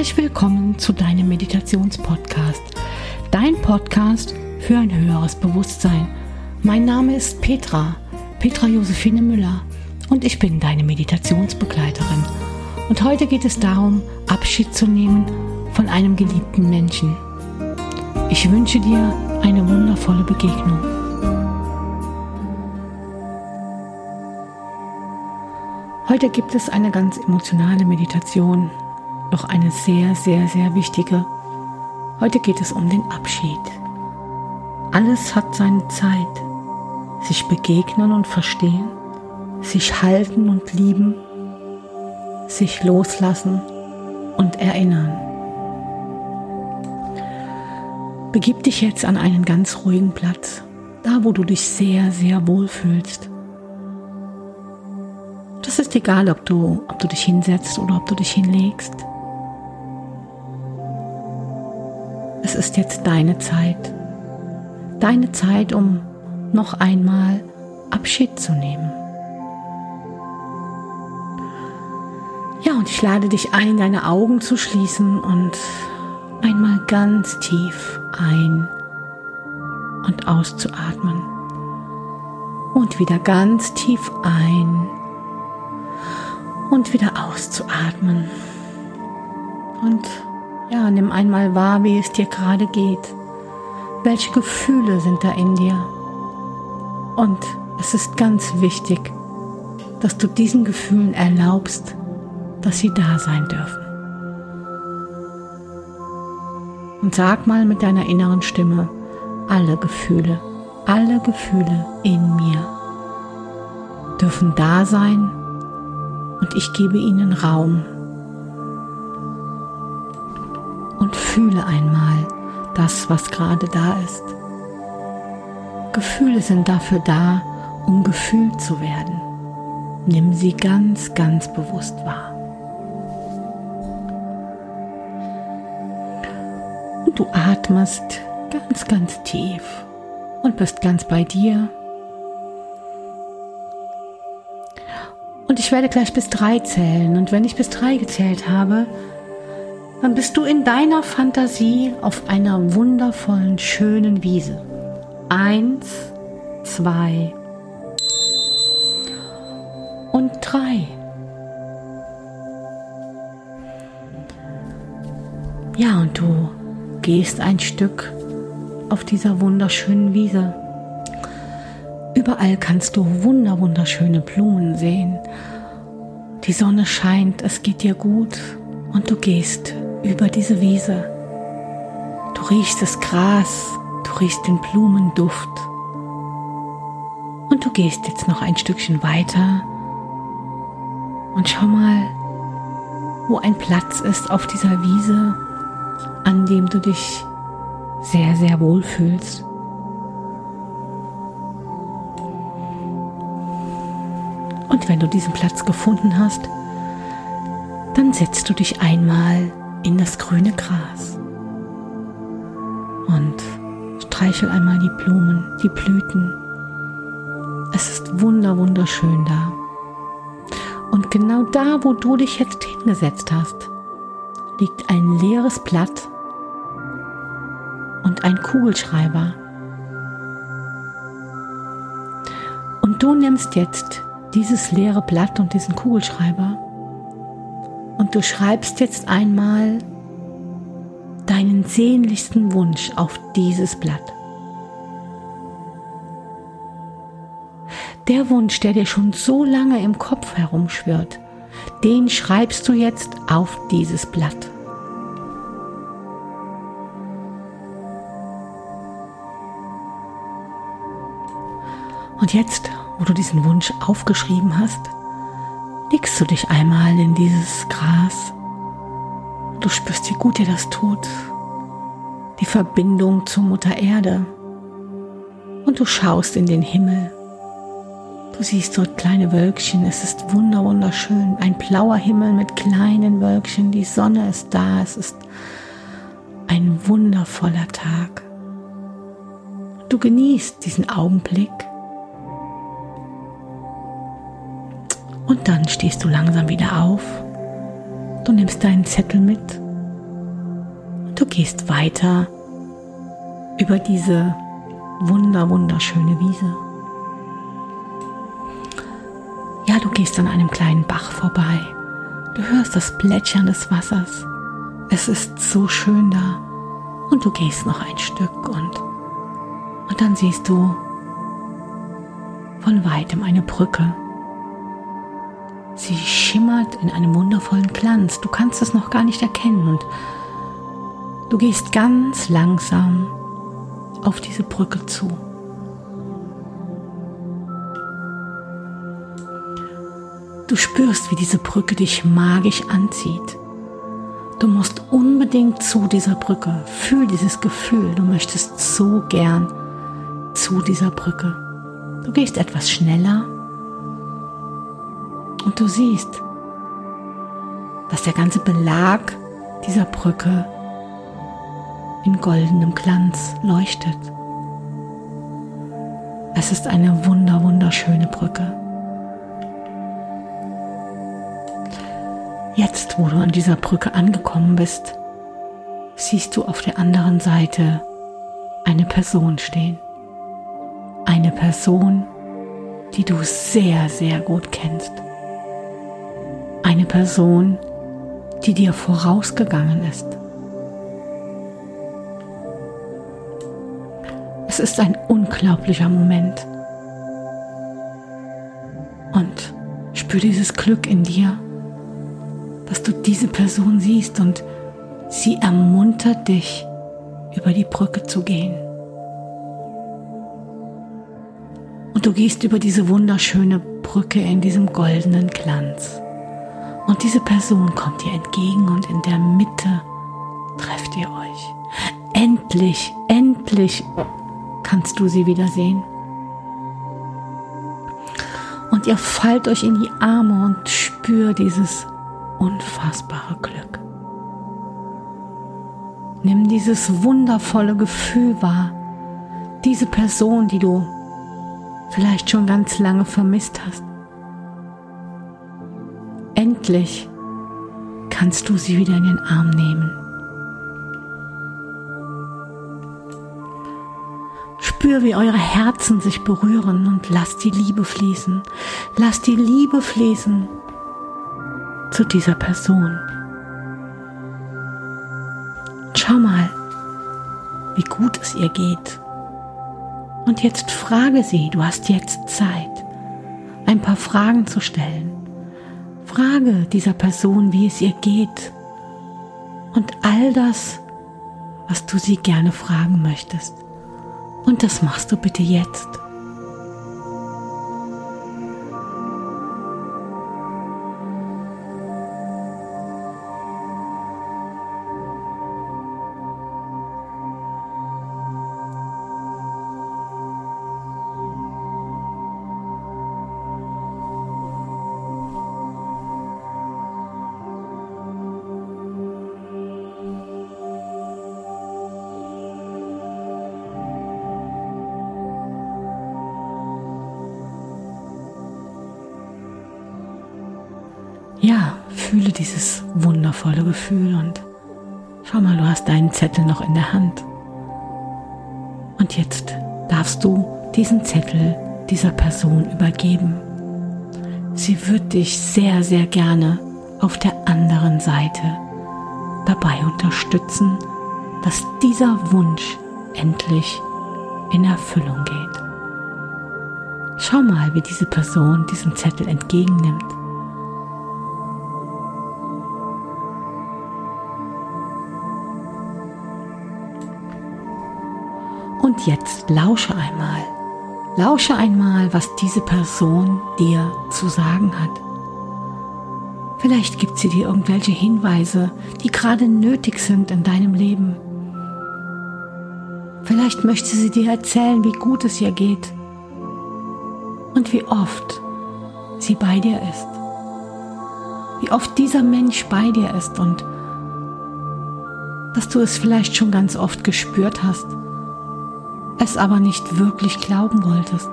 Herzlich willkommen zu deinem Meditationspodcast. Dein Podcast für ein höheres Bewusstsein. Mein Name ist Petra, Petra Josephine Müller und ich bin deine Meditationsbegleiterin. Und heute geht es darum, Abschied zu nehmen von einem geliebten Menschen. Ich wünsche dir eine wundervolle Begegnung. Heute gibt es eine ganz emotionale Meditation, doch eine sehr, sehr, sehr wichtige. Heute geht es um den Abschied. Alles hat seine Zeit. Sich begegnen und verstehen, sich halten und lieben, sich loslassen und erinnern. Begib dich jetzt an einen ganz ruhigen Platz, da wo du dich sehr, sehr wohl fühlst. Das ist egal, ob du, ob du dich hinsetzt oder ob du dich hinlegst. Es ist jetzt deine Zeit. Deine Zeit, um noch einmal Abschied zu nehmen. Ja, und ich lade dich ein, deine Augen zu schließen und einmal ganz tief ein und auszuatmen. Und wieder ganz tief ein und wieder auszuatmen. Und ja, nimm einmal wahr, wie es dir gerade geht. Welche Gefühle sind da in dir? Und es ist ganz wichtig, dass du diesen Gefühlen erlaubst, dass sie da sein dürfen. Und sag mal mit deiner inneren Stimme, alle Gefühle, alle Gefühle in mir dürfen da sein und ich gebe ihnen Raum Fühle einmal das, was gerade da ist. Gefühle sind dafür da, um gefühlt zu werden. Nimm sie ganz, ganz bewusst wahr. Und du atmest ganz, ganz tief und bist ganz bei dir. Und ich werde gleich bis drei zählen. Und wenn ich bis drei gezählt habe, dann bist du in deiner Fantasie auf einer wundervollen, schönen Wiese. Eins, zwei und drei. Ja, und du gehst ein Stück auf dieser wunderschönen Wiese. Überall kannst du wunder wunderschöne Blumen sehen. Die Sonne scheint, es geht dir gut und du gehst über diese Wiese. Du riechst das Gras, du riechst den Blumenduft. Und du gehst jetzt noch ein Stückchen weiter und schau mal, wo ein Platz ist auf dieser Wiese, an dem du dich sehr, sehr wohl fühlst. Und wenn du diesen Platz gefunden hast, dann setzt du dich einmal in das grüne Gras und streichel einmal die Blumen, die Blüten. Es ist wunder wunderschön da. Und genau da, wo du dich jetzt hingesetzt hast, liegt ein leeres Blatt und ein Kugelschreiber. Und du nimmst jetzt dieses leere Blatt und diesen Kugelschreiber und du schreibst jetzt einmal deinen sehnlichsten Wunsch auf dieses Blatt. Der Wunsch, der dir schon so lange im Kopf herumschwirrt, den schreibst du jetzt auf dieses Blatt. Und jetzt, wo du diesen Wunsch aufgeschrieben hast, legst du dich einmal in dieses Gras. Du spürst, wie gut dir das tut. Die Verbindung zur Mutter Erde. Und du schaust in den Himmel. Du siehst dort kleine Wölkchen. Es ist wunder wunderschön. Ein blauer Himmel mit kleinen Wölkchen. Die Sonne ist da. Es ist ein wundervoller Tag. Du genießt diesen Augenblick Und dann stehst du langsam wieder auf. Du nimmst deinen Zettel mit Du gehst weiter über diese wunder, wunderschöne Wiese. Ja, du gehst an einem kleinen Bach vorbei. Du hörst das Plätschern des Wassers. Es ist so schön da. Und du gehst noch ein Stück und, und dann siehst du von weitem eine Brücke. Sie schimmert in einem wundervollen Glanz. Du kannst es noch gar nicht erkennen und du gehst ganz langsam auf diese Brücke zu. Du spürst, wie diese Brücke dich magisch anzieht. Du musst unbedingt zu dieser Brücke. Fühl dieses Gefühl. Du möchtest so gern zu dieser Brücke. Du gehst etwas schneller und du siehst, dass der ganze Belag dieser Brücke in goldenem Glanz leuchtet. Es ist eine wunder, wunderschöne Brücke. Jetzt, wo du an dieser Brücke angekommen bist, siehst du auf der anderen Seite eine Person stehen. Eine Person, die du sehr, sehr gut kennst. Eine Person, die dir vorausgegangen ist. Es ist ein unglaublicher Moment. Und spür dieses Glück in dir dass du diese Person siehst und sie ermuntert dich, über die Brücke zu gehen. Und du gehst über diese wunderschöne Brücke in diesem goldenen Glanz. Und diese Person kommt dir entgegen und in der Mitte trefft ihr euch. Endlich, endlich kannst du sie wiedersehen. Und ihr fallt euch in die Arme und spür dieses unfassbare Glück. Nimm dieses wundervolle Gefühl wahr, diese Person, die du vielleicht schon ganz lange vermisst hast. Endlich kannst du sie wieder in den Arm nehmen. Spür, wie eure Herzen sich berühren und lass die Liebe fließen. Lass die Liebe fließen zu dieser Person. Schau mal, wie gut es ihr geht. Und jetzt frage sie, du hast jetzt Zeit, ein paar Fragen zu stellen. Frage dieser Person, wie es ihr geht und all das, was du sie gerne fragen möchtest. Und das machst du bitte jetzt. Ja, fühle dieses wundervolle Gefühl und schau mal, du hast deinen Zettel noch in der Hand. Und jetzt darfst du diesen Zettel dieser Person übergeben. Sie wird dich sehr, sehr gerne auf der anderen Seite dabei unterstützen, dass dieser Wunsch endlich in Erfüllung geht. Schau mal, wie diese Person diesen Zettel entgegennimmt. Und jetzt lausche einmal. Lausche einmal, was diese Person dir zu sagen hat. Vielleicht gibt sie dir irgendwelche Hinweise, die gerade nötig sind in deinem Leben. Vielleicht möchte sie dir erzählen, wie gut es ihr geht und wie oft sie bei dir ist. Wie oft dieser Mensch bei dir ist und dass du es vielleicht schon ganz oft gespürt hast es aber nicht wirklich glauben wolltest.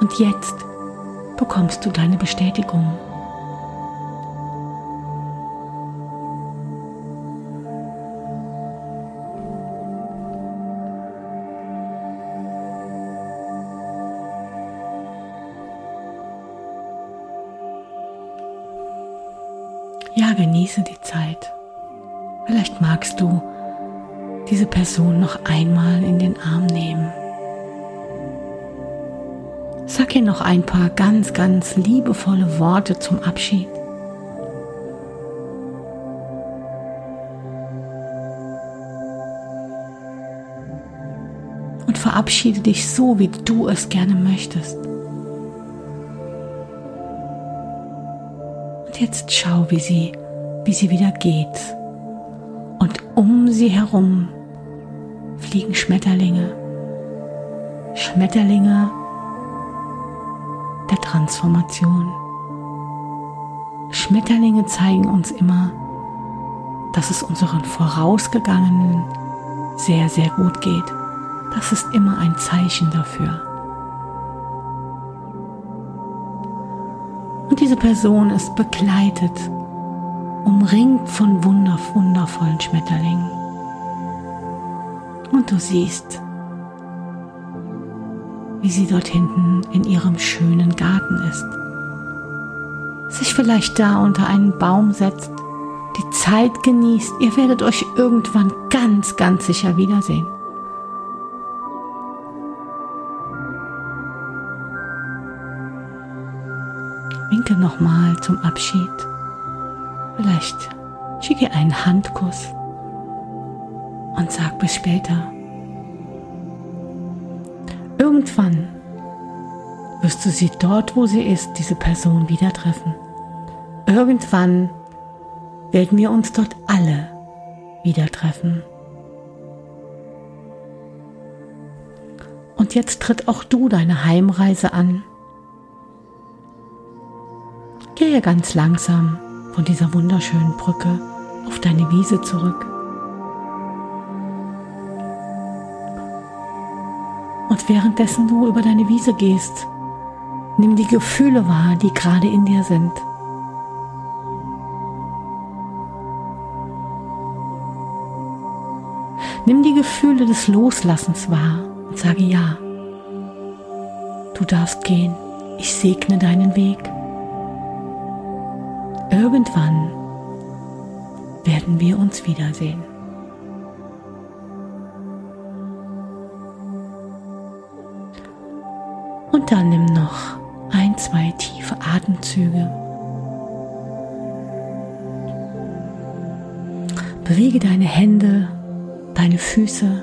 Und jetzt bekommst du deine Bestätigung. Ja, genieße die Zeit. Vielleicht magst du diese Person noch einmal in den Arm nehmen. Sag ihr noch ein paar ganz, ganz liebevolle Worte zum Abschied. Und verabschiede dich so, wie du es gerne möchtest. Und jetzt schau, wie sie, wie sie wieder geht. Und um sie herum fliegen Schmetterlinge. Schmetterlinge der Transformation. Schmetterlinge zeigen uns immer, dass es unseren Vorausgegangenen sehr, sehr gut geht. Das ist immer ein Zeichen dafür. Und diese Person ist begleitet, umringt von wunder, wundervollen Schmetterlingen. Und du siehst, wie sie dort hinten in ihrem schönen Garten ist. Sich vielleicht da unter einen Baum setzt, die Zeit genießt. Ihr werdet euch irgendwann ganz, ganz sicher wiedersehen. Winke nochmal zum Abschied. Vielleicht schicke einen Handkuss und sag bis später. Irgendwann wirst du sie dort, wo sie ist, diese Person wieder treffen. Irgendwann werden wir uns dort alle wieder treffen. Und jetzt tritt auch du deine Heimreise an. Gehe ganz langsam von dieser wunderschönen Brücke auf deine Wiese zurück. Und währenddessen du über deine Wiese gehst, nimm die Gefühle wahr, die gerade in dir sind. Nimm die Gefühle des Loslassens wahr und sage ja. Du darfst gehen. Ich segne deinen Weg. Irgendwann werden wir uns wiedersehen. Dann nimm noch ein, zwei tiefe Atemzüge. Bewege deine Hände, deine Füße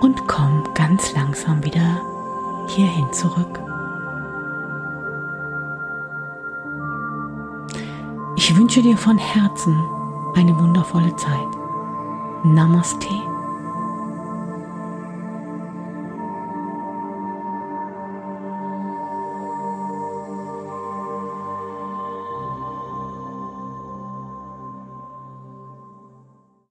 und komm ganz langsam wieder hierhin zurück. Ich wünsche dir von Herzen eine wundervolle Zeit. Namaste.